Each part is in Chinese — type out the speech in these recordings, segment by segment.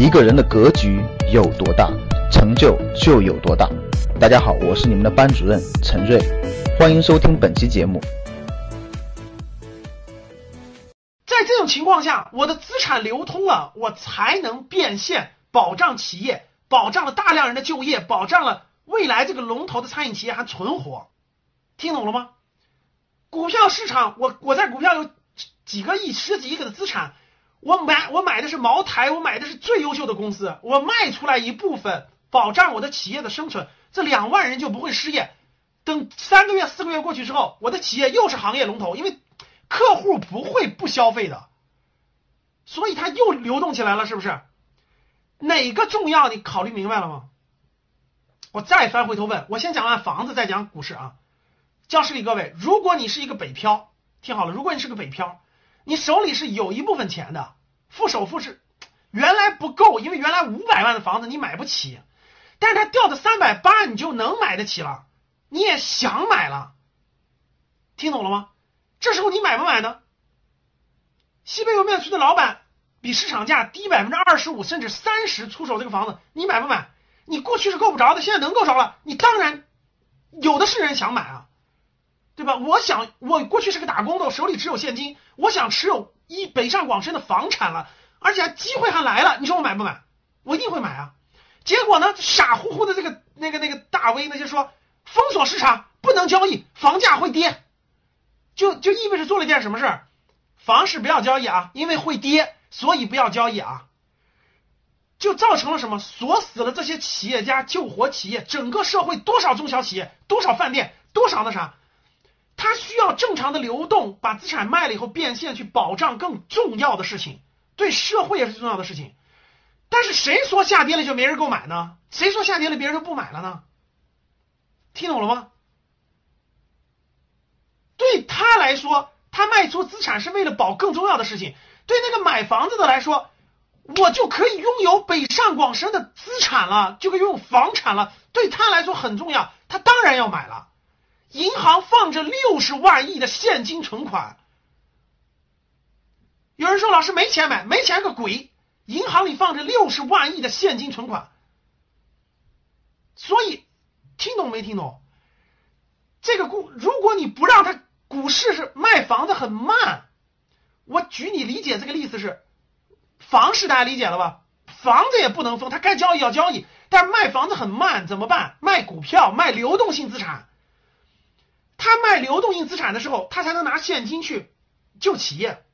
一个人的格局有多大，成就就有多大。大家好，我是你们的班主任陈瑞，欢迎收听本期节目。在这种情况下，我的资产流通了，我才能变现，保障企业，保障了大量人的就业，保障了未来这个龙头的餐饮企业还存活。听懂了吗？股票市场，我我在股票有几个亿、十几亿的资产。我买我买的是茅台，我买的是最优秀的公司，我卖出来一部分，保障我的企业的生存，这两万人就不会失业。等三个月、四个月过去之后，我的企业又是行业龙头，因为客户不会不消费的，所以它又流动起来了，是不是？哪个重要？你考虑明白了吗？我再翻回头问，我先讲完房子，再讲股市啊。教室里各位，如果你是一个北漂，听好了，如果你是个北漂。你手里是有一部分钱的，付首付是原来不够，因为原来五百万的房子你买不起，但是它掉到三百八，你就能买得起了，你也想买了，听懂了吗？这时候你买不买呢？西北莜面区的老板比市场价低百分之二十五甚至三十出手这个房子，你买不买？你过去是够不着的，现在能够着了，你当然有的是人想买啊。对吧？我想，我过去是个打工的，我手里只有现金。我想持有一北上广深的房产了，而且机会还来了。你说我买不买？我一定会买啊！结果呢，傻乎乎的这个那个那个大 V 呢就说封锁市场，不能交易，房价会跌，就就意味着做了一件什么事儿？房市不要交易啊，因为会跌，所以不要交易啊。就造成了什么？锁死了这些企业家，救活企业，整个社会多少中小企业，多少饭店，多少那啥。需要正常的流动，把资产卖了以后变现，去保障更重要的事情，对社会也是重要的事情。但是谁说下跌了就没人购买呢？谁说下跌了别人就不买了呢？听懂了吗？对他来说，他卖出资产是为了保更重要的事情。对那个买房子的来说，我就可以拥有北上广深的资产了，就可以拥有房产了。对他来说很重要，他当然要买了。银行放着六十万亿的现金存款，有人说老师没钱买，没钱个鬼！银行里放着六十万亿的现金存款，所以听懂没听懂？这个股，如果你不让它股市是卖房子很慢，我举你理解这个例子是，房市大家理解了吧？房子也不能封，它该交易要交易，但是卖房子很慢，怎么办？卖股票，卖流动性资产。他卖流动性资产的时候，他才能拿现金去救企业。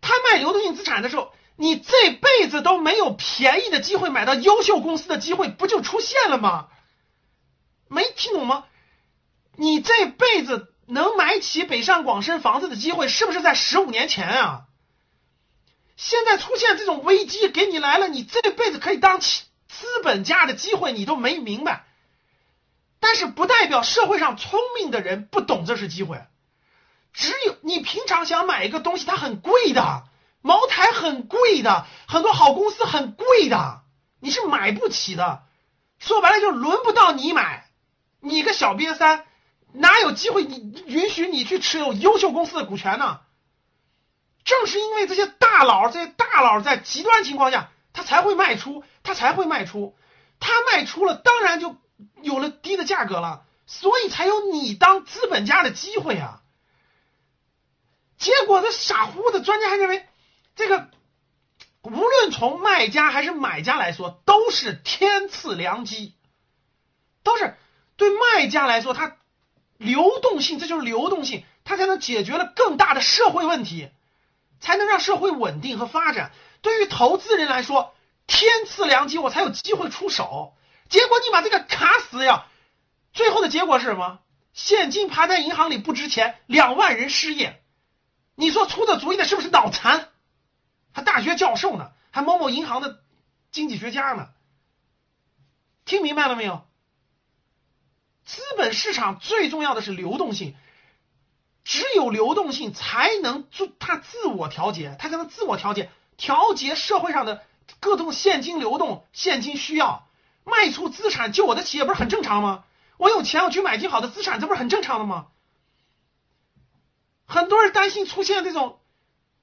他卖流动性资产的时候，你这辈子都没有便宜的机会买到优秀公司的机会，不就出现了吗？没听懂吗？你这辈子能买起北上广深房子的机会，是不是在十五年前啊？现在出现这种危机给你来了，你这辈子可以当起资本家的机会，你都没明白。但是不代表社会上聪明的人不懂这是机会，只有你平常想买一个东西，它很贵的，茅台很贵的，很多好公司很贵的，你是买不起的。说白了就轮不到你买，你个小瘪三，哪有机会你允许你去持有优秀公司的股权呢？正是因为这些大佬，这些大佬在极端情况下，他才会卖出，他才会卖出，他卖出了，当然就。有了低的价格了，所以才有你当资本家的机会啊！结果这傻乎乎的专家还认为，这个无论从卖家还是买家来说，都是天赐良机，都是对卖家来说，它流动性，这就是流动性，它才能解决了更大的社会问题，才能让社会稳定和发展。对于投资人来说，天赐良机，我才有机会出手。结果你把这个卡死呀，最后的结果是什么？现金趴在银行里不值钱，两万人失业。你说出的主意的是不是脑残？还大学教授呢，还某某银行的经济学家呢？听明白了没有？资本市场最重要的是流动性，只有流动性才能做它自我调节，它才能自我调节，调节社会上的各种现金流动、现金需要。卖出资产救我的企业不是很正常吗？我有钱我去买进好的资产，这不是很正常的吗？很多人担心出现这种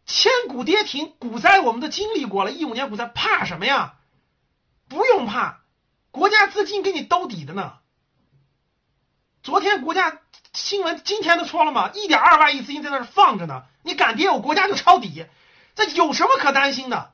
千股跌停，股灾我们都经历过了，一五年股灾怕什么呀？不用怕，国家资金给你兜底的呢。昨天国家新闻，今天都说了嘛，一点二万亿资金在那儿放着呢，你敢跌，我国家就抄底，这有什么可担心的？